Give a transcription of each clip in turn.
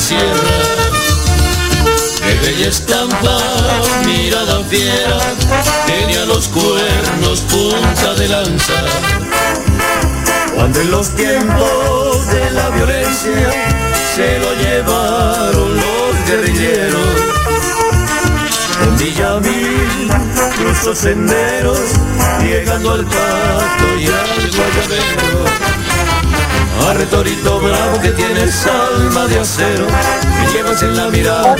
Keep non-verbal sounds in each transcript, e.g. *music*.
Sierra. De bella estampa, mirada fiera, tenía los cuernos punta de lanza. Cuando en los tiempos de la violencia se lo llevaron los guerrilleros. Con Villamil cruzó senderos, llegando al pasto y al guayabero. Arre torito bravo que tienes alma de acero, me llevas en la mirada.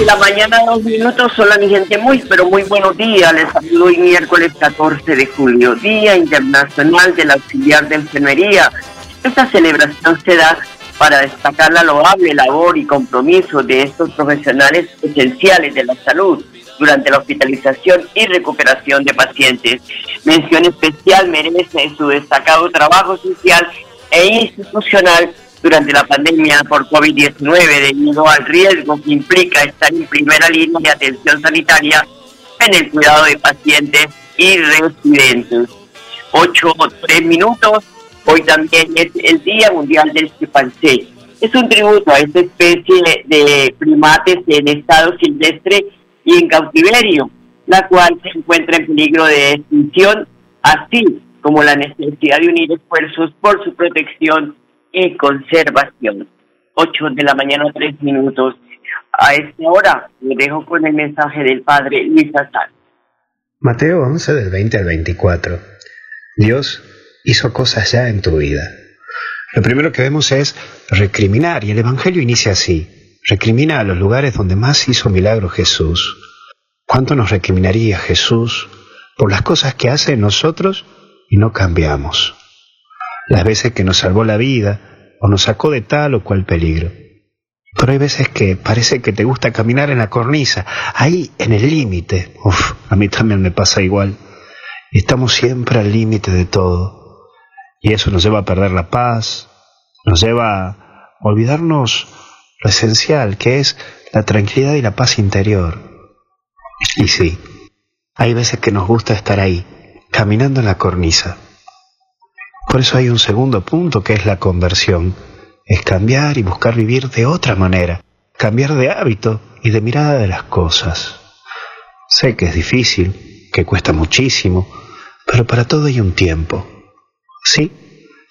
Y la mañana, dos minutos. Hola, mi gente, muy, pero muy buenos días. Les saludo hoy miércoles 14 de julio, Día Internacional del Auxiliar de Enfermería. Esta celebración se da para destacar la loable labor y compromiso de estos profesionales esenciales de la salud durante la hospitalización y recuperación de pacientes. Mención especial merece su destacado trabajo social e institucional durante la pandemia por COVID-19 debido al riesgo que implica estar en primera línea de atención sanitaria en el cuidado de pacientes y residentes. 8 o 3 minutos. Hoy también es el Día Mundial del Chimpancé. Es un tributo a esta especie de primates en estado silvestre y en cautiverio, la cual se encuentra en peligro de extinción, así como la necesidad de unir esfuerzos por su protección y conservación. 8 de la mañana, 3 minutos. A esta hora me dejo con el mensaje del Padre Luis Azar. Mateo 11 del 20 al 24. Dios hizo cosas ya en tu vida. Lo primero que vemos es recriminar y el Evangelio inicia así. Recrimina a los lugares donde más hizo milagro Jesús. ¿Cuánto nos recriminaría Jesús por las cosas que hace en nosotros y no cambiamos? Las veces que nos salvó la vida o nos sacó de tal o cual peligro. Pero hay veces que parece que te gusta caminar en la cornisa, ahí en el límite. Uf, a mí también me pasa igual. Estamos siempre al límite de todo. Y eso nos lleva a perder la paz, nos lleva a olvidarnos lo esencial, que es la tranquilidad y la paz interior. Y sí, hay veces que nos gusta estar ahí, caminando en la cornisa. Por eso hay un segundo punto que es la conversión. Es cambiar y buscar vivir de otra manera, cambiar de hábito y de mirada de las cosas. Sé que es difícil, que cuesta muchísimo, pero para todo hay un tiempo. Sí,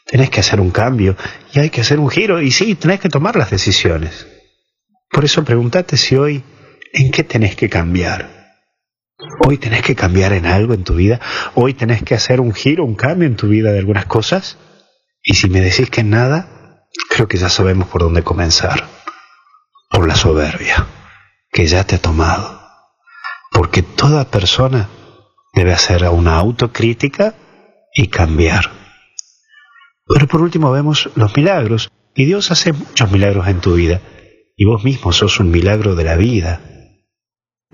tenés que hacer un cambio y hay que hacer un giro y sí, tenés que tomar las decisiones. Por eso pregúntate si hoy, ¿en qué tenés que cambiar? Hoy tenés que cambiar en algo en tu vida, hoy tenés que hacer un giro, un cambio en tu vida de algunas cosas. Y si me decís que nada, creo que ya sabemos por dónde comenzar. Por la soberbia, que ya te ha tomado. Porque toda persona debe hacer una autocrítica y cambiar. Pero por último vemos los milagros, y Dios hace muchos milagros en tu vida, y vos mismo sos un milagro de la vida.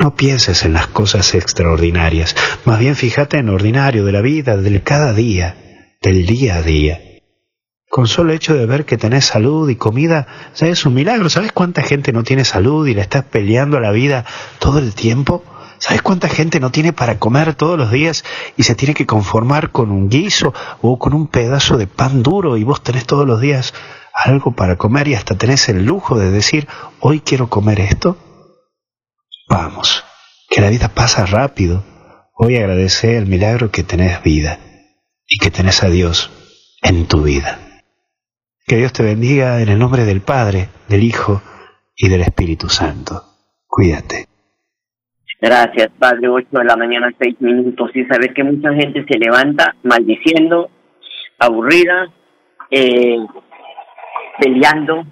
No pienses en las cosas extraordinarias, más bien fíjate en lo ordinario de la vida, del cada día, del día a día. Con solo hecho de ver que tenés salud y comida, ya es un milagro. ¿Sabes cuánta gente no tiene salud y la estás peleando a la vida todo el tiempo? ¿Sabes cuánta gente no tiene para comer todos los días y se tiene que conformar con un guiso o con un pedazo de pan duro y vos tenés todos los días algo para comer y hasta tenés el lujo de decir, hoy quiero comer esto? Vamos, que la vida pasa rápido. Hoy agradece el milagro que tenés vida y que tenés a Dios en tu vida. Que Dios te bendiga en el nombre del Padre, del Hijo y del Espíritu Santo. Cuídate. Gracias, Padre. 8 de la mañana, 6 minutos. Y saber que mucha gente se levanta maldiciendo, aburrida, eh, peleando,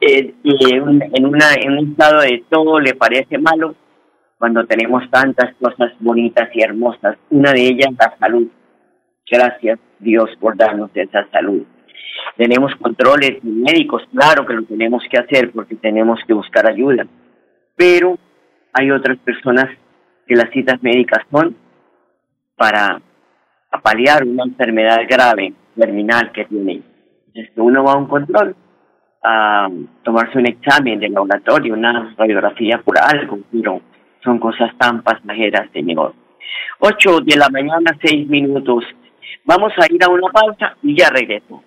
eh, y en, una, en un estado de todo le parece malo cuando tenemos tantas cosas bonitas y hermosas. Una de ellas, la salud. Gracias, Dios, por darnos esa salud. Tenemos controles médicos, claro que lo tenemos que hacer porque tenemos que buscar ayuda. Pero hay otras personas que las citas médicas son para paliar una enfermedad grave, terminal que tiene. Entonces, uno va a un control, a tomarse un examen de laboratorio, una radiografía por algo, pero son cosas tan pasajeras, Señor. Ocho de la mañana, seis minutos. Vamos a ir a una pausa y ya regreso.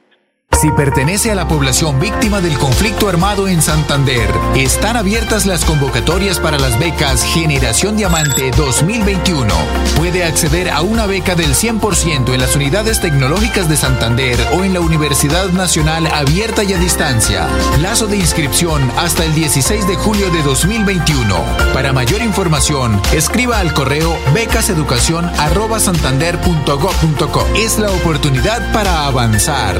Si pertenece a la población víctima del conflicto armado en Santander, están abiertas las convocatorias para las becas Generación Diamante 2021. Puede acceder a una beca del 100% en las unidades tecnológicas de Santander o en la Universidad Nacional Abierta y a Distancia. Plazo de inscripción hasta el 16 de julio de 2021. Para mayor información, escriba al correo becaseducación.santander.gov.co. Es la oportunidad para avanzar.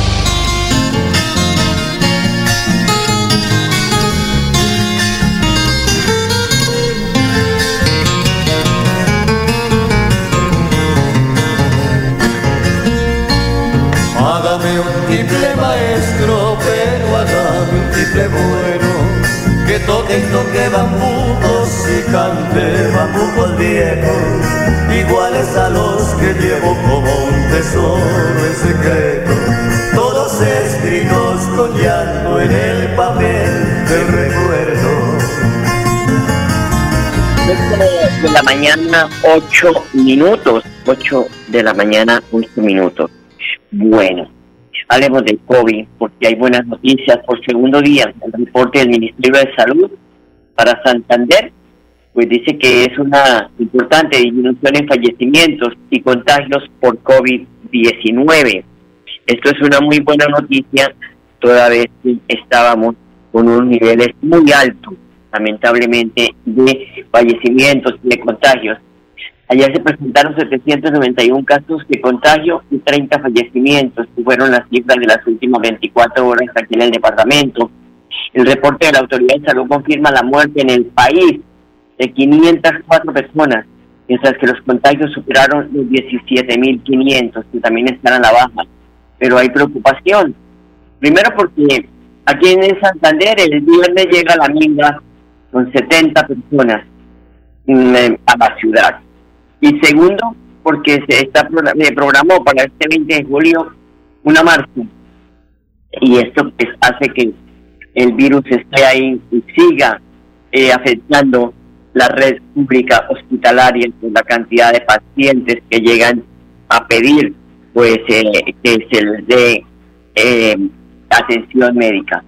Que toquen, toque bambucos y cante bambucos viejos, iguales a los que llevo como un tesoro en secreto, todos escritos con llanto en el papel del recuerdo. de la mañana, ocho minutos, ocho de la mañana, ocho minutos. Bueno, Hablemos del COVID, porque hay buenas noticias. Por segundo día, el reporte del Ministerio de Salud para Santander, pues dice que es una importante disminución en fallecimientos y contagios por COVID-19. Esto es una muy buena noticia, toda vez que estábamos con unos niveles muy altos, lamentablemente, de fallecimientos y de contagios. Ayer se presentaron 791 casos de contagio y 30 fallecimientos, que fueron las cifras de las últimas 24 horas aquí en el departamento. El reporte de la Autoridad de Salud confirma la muerte en el país de 504 personas, mientras que los contagios superaron los 17.500, que también están a la baja. Pero hay preocupación. Primero porque aquí en Santander el viernes llega la minga con 70 personas mm, a la ciudad y segundo, porque se está programó para este 20 de julio una marcha. Y esto pues, hace que el virus esté ahí y siga eh, afectando la red pública hospitalaria con la cantidad de pacientes que llegan a pedir pues eh, que se les dé eh, atención médica.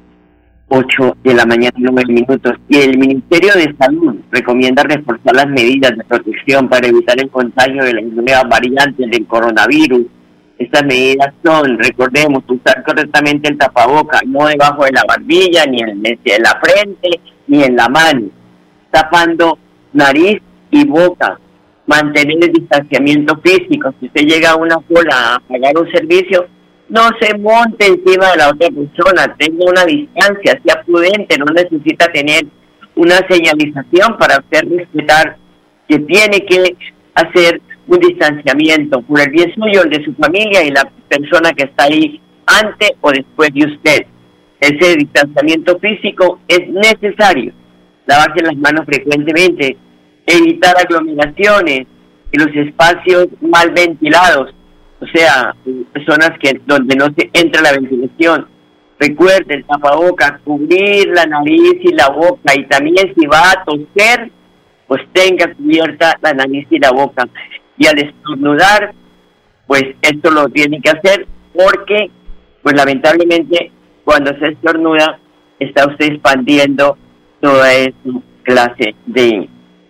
8 de la mañana, 9 minutos. Y el Ministerio de Salud recomienda reforzar las medidas de protección para evitar el contagio de las nuevas variantes del coronavirus. Estas medidas son, recordemos, usar correctamente el tapaboca, no debajo de la barbilla, ni en la frente, ni en la mano, tapando nariz y boca, mantener el distanciamiento físico. Si usted llega a una cola a pagar un servicio, no se monte encima de la otra persona, tenga una distancia, sea prudente, no necesita tener una señalización para hacer respetar que tiene que hacer un distanciamiento por el bien suyo, el de su familia y la persona que está ahí antes o después de usted. Ese distanciamiento físico es necesario. Lavarse las manos frecuentemente, evitar aglomeraciones en los espacios mal ventilados, o sea, zonas que donde no se entra la ventilación. Recuerde el tapabocas, cubrir la nariz y la boca y también si va a toser, pues tenga cubierta la nariz y la boca. Y al estornudar, pues esto lo tiene que hacer porque, pues lamentablemente, cuando se estornuda, está usted expandiendo toda esa clase de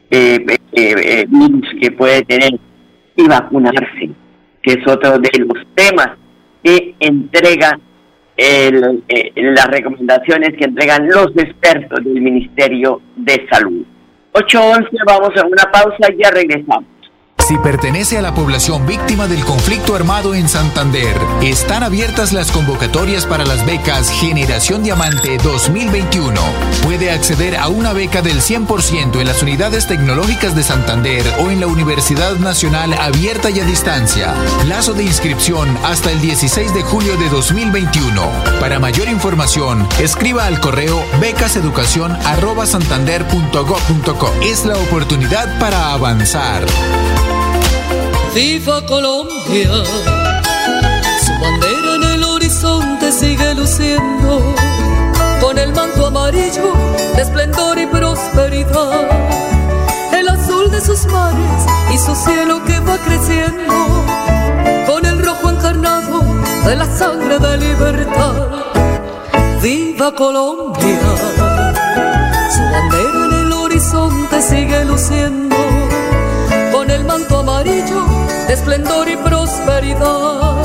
eh, eh, eh, virus que puede tener y vacunarse, que es otro de los temas que entrega el, las recomendaciones que entregan los expertos del Ministerio de Salud. 8.11, vamos a una pausa y ya regresamos. Si pertenece a la población víctima del conflicto armado en Santander, están abiertas las convocatorias para las becas Generación Diamante 2021. Puede acceder a una beca del 100% en las unidades tecnológicas de Santander o en la Universidad Nacional Abierta y a Distancia. Plazo de inscripción hasta el 16 de julio de 2021. Para mayor información, escriba al correo becaseducación.santander.gov.co. Es la oportunidad para avanzar. Viva Colombia, su bandera en el horizonte sigue luciendo, con el manto amarillo de esplendor y prosperidad, el azul de sus mares y su cielo que va creciendo, con el rojo encarnado de la sangre de libertad. Viva Colombia, su bandera en el horizonte sigue luciendo, esplendor y prosperidad.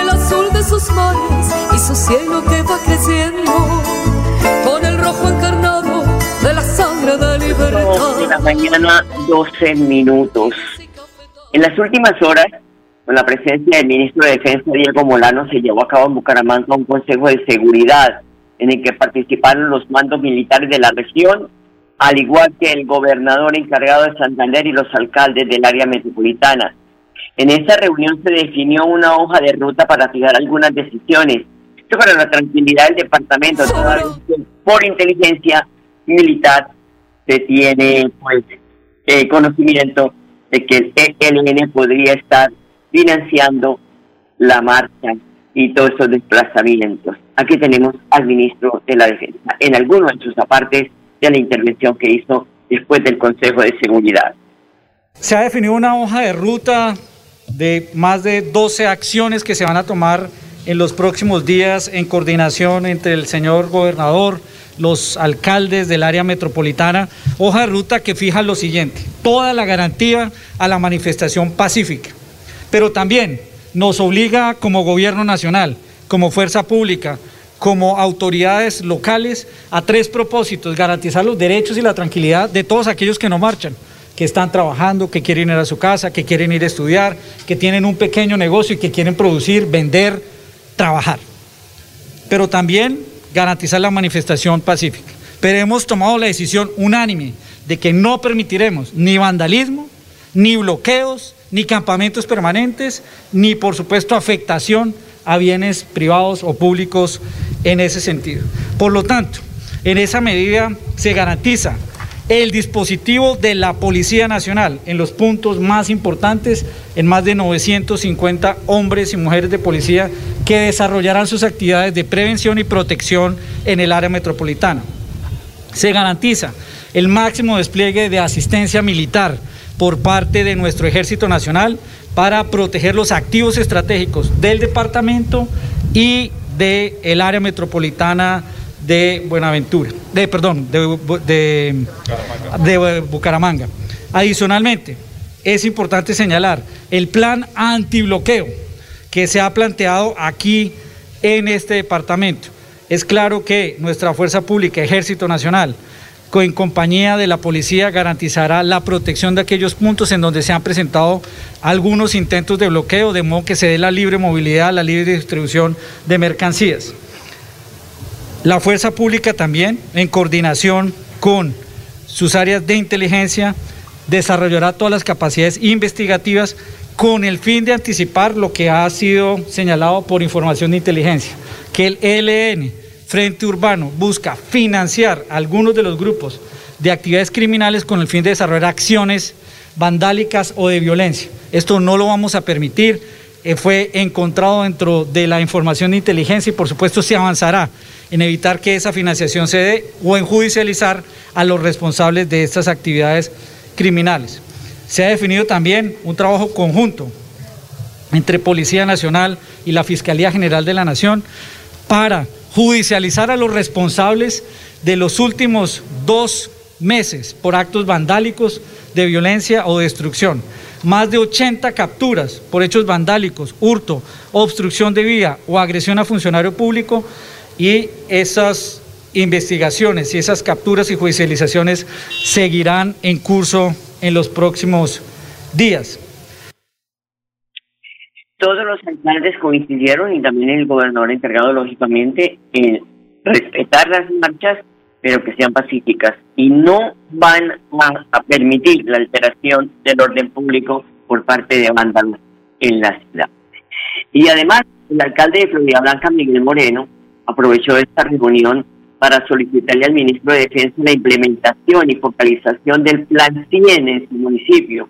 El azul de sus mares y su cielo que va creciendo, con el rojo encarnado de la sangre de libertad. De la mañana, 12 minutos. En las últimas horas, con la presencia del ministro de Defensa Diego Molano, se llevó a cabo en Bucaramanga un consejo de seguridad en el que participaron los mandos militares de la región, al igual que el gobernador encargado de Santander y los alcaldes del área metropolitana. En esa reunión se definió una hoja de ruta para fijar algunas decisiones. Esto para la tranquilidad del departamento, por inteligencia militar se tiene pues eh, conocimiento de que el ELN podría estar financiando la marcha y todos esos desplazamientos. Aquí tenemos al ministro de la Defensa en alguno de sus apartes de la intervención que hizo después del Consejo de Seguridad. Se ha definido una hoja de ruta de más de 12 acciones que se van a tomar en los próximos días en coordinación entre el señor gobernador, los alcaldes del área metropolitana, hoja de ruta que fija lo siguiente, toda la garantía a la manifestación pacífica, pero también nos obliga como gobierno nacional, como fuerza pública, como autoridades locales, a tres propósitos, garantizar los derechos y la tranquilidad de todos aquellos que no marchan que están trabajando, que quieren ir a su casa, que quieren ir a estudiar, que tienen un pequeño negocio y que quieren producir, vender, trabajar. Pero también garantizar la manifestación pacífica. Pero hemos tomado la decisión unánime de que no permitiremos ni vandalismo, ni bloqueos, ni campamentos permanentes, ni por supuesto afectación a bienes privados o públicos en ese sentido. Por lo tanto, en esa medida se garantiza el dispositivo de la Policía Nacional en los puntos más importantes, en más de 950 hombres y mujeres de policía que desarrollarán sus actividades de prevención y protección en el área metropolitana. Se garantiza el máximo despliegue de asistencia militar por parte de nuestro Ejército Nacional para proteger los activos estratégicos del departamento y del área metropolitana de Buenaventura, de, perdón, de, de, Bucaramanga. Adicionalmente, es importante señalar el plan antibloqueo que se ha planteado aquí en este departamento. Es claro que nuestra fuerza pública, Ejército Nacional, en compañía de la policía, garantizará la protección de aquellos puntos en donde se han presentado algunos intentos de bloqueo, de modo que se dé la libre movilidad, la libre distribución de mercancías. La fuerza pública también, en coordinación con sus áreas de inteligencia, desarrollará todas las capacidades investigativas con el fin de anticipar lo que ha sido señalado por información de inteligencia, que el ELN, Frente Urbano, busca financiar algunos de los grupos de actividades criminales con el fin de desarrollar acciones vandálicas o de violencia. Esto no lo vamos a permitir fue encontrado dentro de la información de inteligencia y por supuesto se avanzará en evitar que esa financiación se dé o en judicializar a los responsables de estas actividades criminales. Se ha definido también un trabajo conjunto entre Policía Nacional y la Fiscalía General de la Nación para judicializar a los responsables de los últimos dos meses por actos vandálicos de violencia o destrucción. Más de 80 capturas por hechos vandálicos, hurto, obstrucción de vía o agresión a funcionario público y esas investigaciones y esas capturas y judicializaciones seguirán en curso en los próximos días. Todos los alcaldes coincidieron y también el gobernador encargado, lógicamente, en respetar las marchas, pero que sean pacíficas y no van a, permitir la alteración del orden público por parte de vándalos en la ciudad. Y además, el alcalde de Florida Blanca, Miguel Moreno, aprovechó esta reunión para solicitarle al ministro de Defensa la implementación y focalización del Plan 100 en su municipio.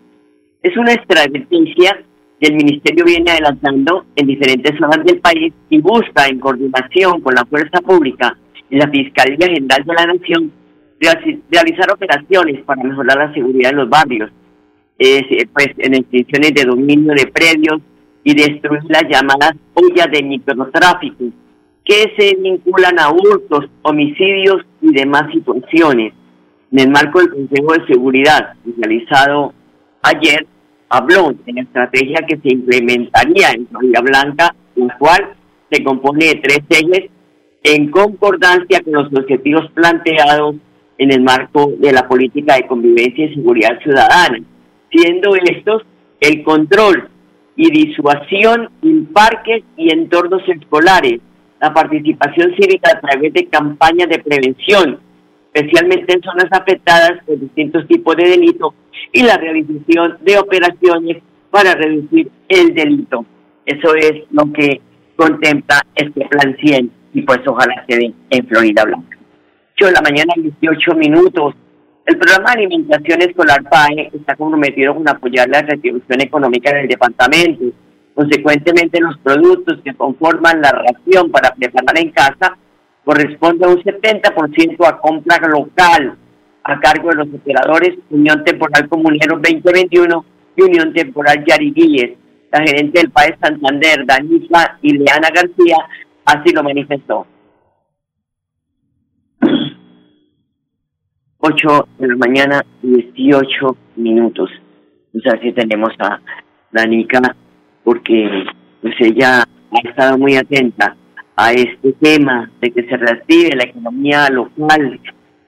Es una estrategia que el ministerio viene adelantando en diferentes zonas del país y busca, en coordinación con la fuerza pública la Fiscalía General de la Nación, realizar operaciones para mejorar la seguridad en los barrios, eh, pues en extinciones de dominio de predios y destruir las llamadas ollas de microtráfico que se vinculan a hurtos, homicidios y demás situaciones. En el marco del Consejo de Seguridad realizado ayer, habló de la estrategia que se implementaría en Florida Blanca, la cual se compone de tres ejes en concordancia con los objetivos planteados en el marco de la política de convivencia y seguridad ciudadana, siendo estos el control y disuasión en parques y entornos escolares, la participación cívica a través de campañas de prevención, especialmente en zonas afectadas por distintos tipos de delitos, y la realización de operaciones para reducir el delito. Eso es lo que contempla este plan 100 y pues ojalá se dé en Florida Blanca. 8 de la mañana, 18 minutos. El programa de alimentación escolar PAE está comprometido con apoyar la retribución económica del departamento Consecuentemente, los productos que conforman la ración para preparar en casa corresponden a un 70% a compra local a cargo de los operadores Unión Temporal Comunero 2021 y Unión Temporal Yariguíes. La gerente del país Santander, Danisa Ileana García, así lo manifestó. *clears throat* 8 de la mañana, 18 minutos. O sea, tenemos a Danica porque pues ella ha estado muy atenta a este tema de que se reactive la economía local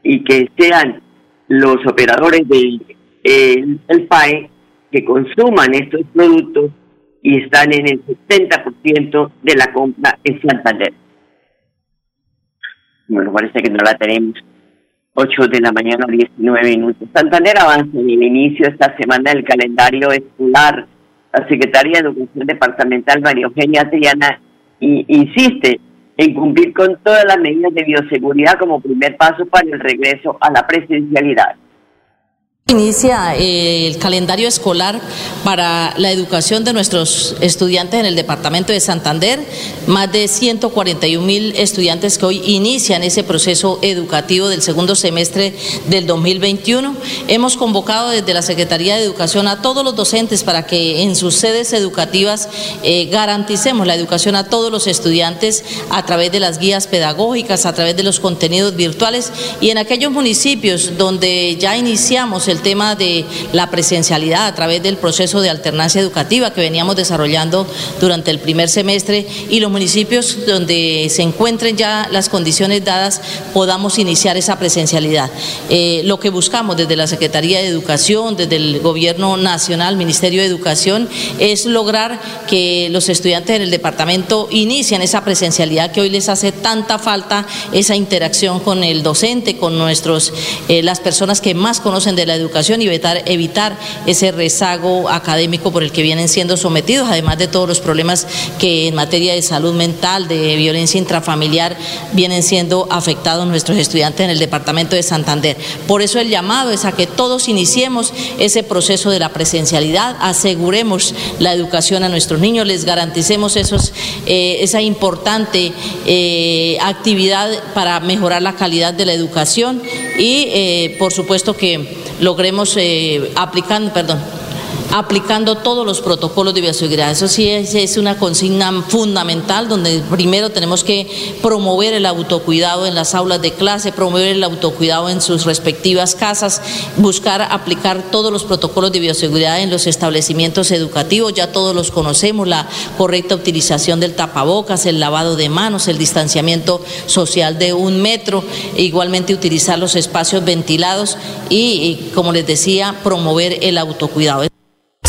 y que sean los operadores del el PAE que consuman estos productos y están en el 70% de la compra en Santander. Bueno, parece que no la tenemos. 8 de la mañana, 19 minutos. Santander avanza en el inicio esta semana del calendario escolar la Secretaría de Educación Departamental, María Eugenia Triana, insiste en cumplir con todas las medidas de bioseguridad como primer paso para el regreso a la presencialidad. Inicia eh, el calendario escolar para la educación de nuestros estudiantes en el departamento de Santander, más de 141 mil estudiantes que hoy inician ese proceso educativo del segundo semestre del 2021. Hemos convocado desde la Secretaría de Educación a todos los docentes para que en sus sedes educativas eh, garanticemos la educación a todos los estudiantes a través de las guías pedagógicas, a través de los contenidos virtuales y en aquellos municipios donde ya iniciamos el el tema de la presencialidad a través del proceso de alternancia educativa que veníamos desarrollando durante el primer semestre y los municipios donde se encuentren ya las condiciones dadas podamos iniciar esa presencialidad. Eh, lo que buscamos desde la Secretaría de Educación, desde el Gobierno Nacional, Ministerio de Educación, es lograr que los estudiantes en el departamento inicien esa presencialidad que hoy les hace tanta falta, esa interacción con el docente, con nuestros, eh, las personas que más conocen de la educación educación y evitar, ese rezago académico por el que vienen siendo sometidos, además de todos los problemas que en materia de salud mental, de violencia intrafamiliar, vienen siendo afectados nuestros estudiantes en el departamento de Santander. Por eso el llamado es a que todos iniciemos ese proceso de la presencialidad, aseguremos la educación a nuestros niños, les garanticemos eh, esa importante eh, actividad para mejorar la calidad de la educación y, eh, por supuesto, que logremos aplicando, perdón, aplicando todos los protocolos de bioseguridad. Eso sí es, una consigna fundamental donde primero tenemos que promover el autocuidado en las aulas de clase, promover el autocuidado en sus respectivas casas, buscar aplicar todos los protocolos de bioseguridad en los establecimientos educativos, ya todos los conocemos, la correcta utilización del tapabocas, el lavado de manos, el distanciamiento social de un metro, igualmente utilizar los espacios ventilados y como les decía, promover el autocuidado.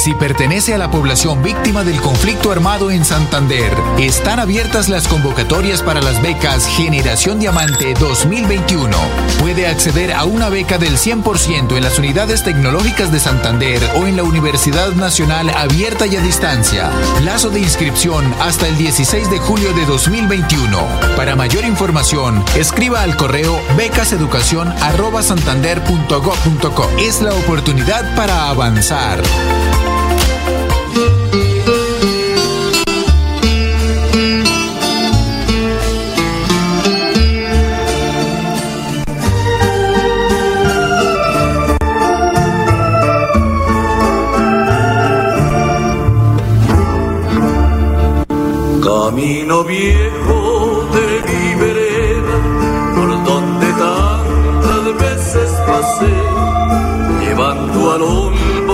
Si pertenece a la población víctima del conflicto armado en Santander, están abiertas las convocatorias para las becas Generación Diamante 2021. Puede acceder a una beca del 100% en las unidades tecnológicas de Santander o en la Universidad Nacional Abierta y a Distancia. Plazo de inscripción hasta el 16 de julio de 2021. Para mayor información, escriba al correo becaseducación.santander.gov.co. Es la oportunidad para avanzar. Camino viejo de mi vereda, por donde tantas veces pasé, llevando al hombro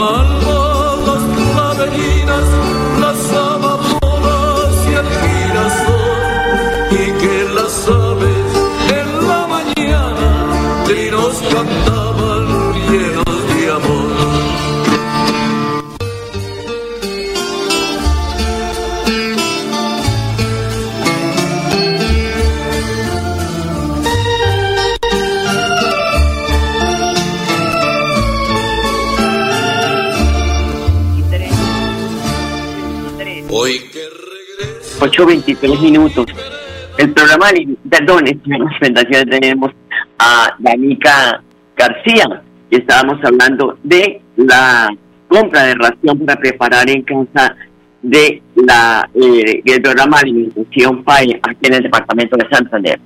aman 8.23 minutos. El programa, perdón, las presentaciones tenemos a Danica García, y estábamos hablando de la compra de ración para preparar en casa de la eh, el programa de alimentación PAE aquí en el departamento de Santander.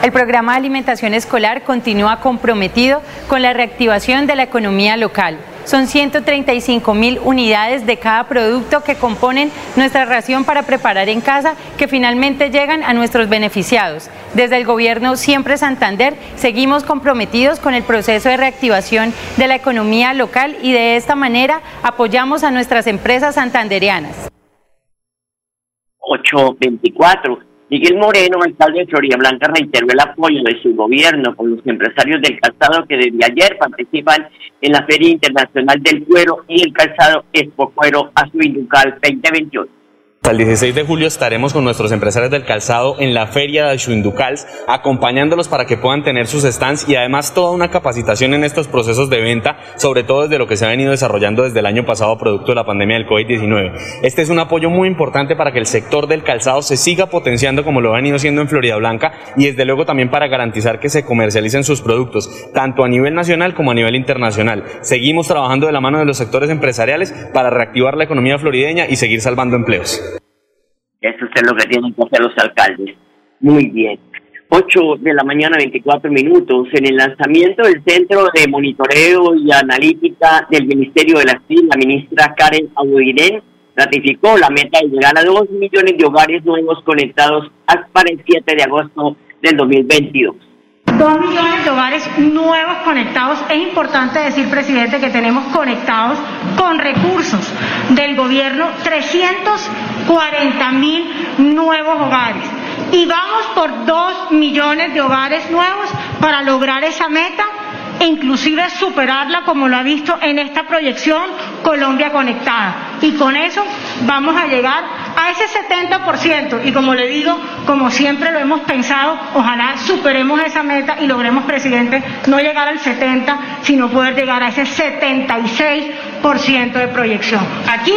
El programa de alimentación escolar continúa comprometido con la reactivación de la economía local. Son 135 mil unidades de cada producto que componen nuestra ración para preparar en casa que finalmente llegan a nuestros beneficiados. Desde el gobierno Siempre Santander seguimos comprometidos con el proceso de reactivación de la economía local y de esta manera apoyamos a nuestras empresas santandereanas. 824 Miguel Moreno, alcalde de Florida Blanca, reiteró el apoyo de su gobierno con los empresarios del calzado que desde ayer participan en la Feria Internacional del Cuero y el Calzado Expo Cuero Azuinducal 2028. Hasta el 16 de julio estaremos con nuestros empresarios del calzado en la feria de Shuindukals, acompañándolos para que puedan tener sus stands y además toda una capacitación en estos procesos de venta, sobre todo desde lo que se ha venido desarrollando desde el año pasado producto de la pandemia del COVID-19. Este es un apoyo muy importante para que el sector del calzado se siga potenciando como lo ha venido siendo en Florida Blanca y desde luego también para garantizar que se comercialicen sus productos, tanto a nivel nacional como a nivel internacional. Seguimos trabajando de la mano de los sectores empresariales para reactivar la economía florideña y seguir salvando empleos. Eso es lo que tienen que hacer los alcaldes. Muy bien. 8 de la mañana, 24 minutos. En el lanzamiento del Centro de Monitoreo y Analítica del Ministerio de la CIN, la ministra Karen Audinen ratificó la meta de llegar a 2 millones de hogares nuevos conectados para el 7 de agosto del 2022. 2 millones de hogares nuevos conectados. Es importante decir, presidente, que tenemos conectados con recursos del gobierno 340 mil nuevos hogares. Y vamos por 2 millones de hogares nuevos para lograr esa meta e inclusive superarla como lo ha visto en esta proyección Colombia Conectada. Y con eso vamos a llegar a ese 70% y como le digo, como siempre lo hemos pensado, ojalá superemos esa meta y logremos, presidente, no llegar al 70, sino poder llegar a ese 76% de proyección. Aquí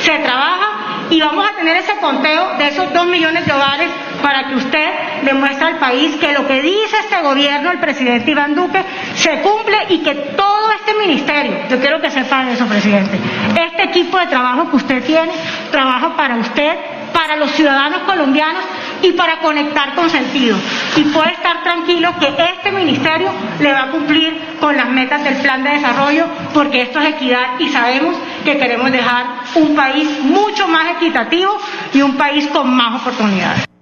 se trabaja y vamos a tener ese conteo de esos dos millones de hogares para que usted demuestre al país que lo que dice este gobierno, el presidente Iván Duque, se cumple y que todo este ministerio, yo quiero que sepan eso, presidente, este equipo de trabajo que usted tiene, trabaja para usted, para los ciudadanos colombianos y para conectar con sentido. Y puede estar tranquilo que este ministerio le va a cumplir con las metas del plan de desarrollo, porque esto es equidad y sabemos que queremos dejar un país mucho más equitativo y un país con más oportunidades.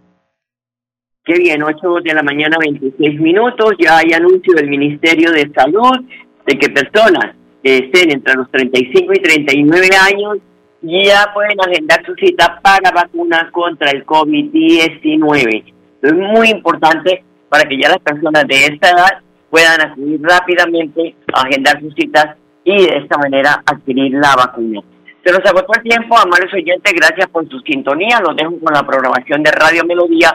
Qué bien, 8 de la mañana, 26 minutos. Ya hay anuncio del Ministerio de Salud de que personas que estén entre los 35 y 39 años ya pueden agendar su cita para vacunas contra el COVID-19. Es muy importante para que ya las personas de esta edad puedan acudir rápidamente a agendar sus citas y de esta manera adquirir la vacuna. Se nos agotó el tiempo, amables oyentes, gracias por su sintonía. Los dejo con la programación de Radio Melodía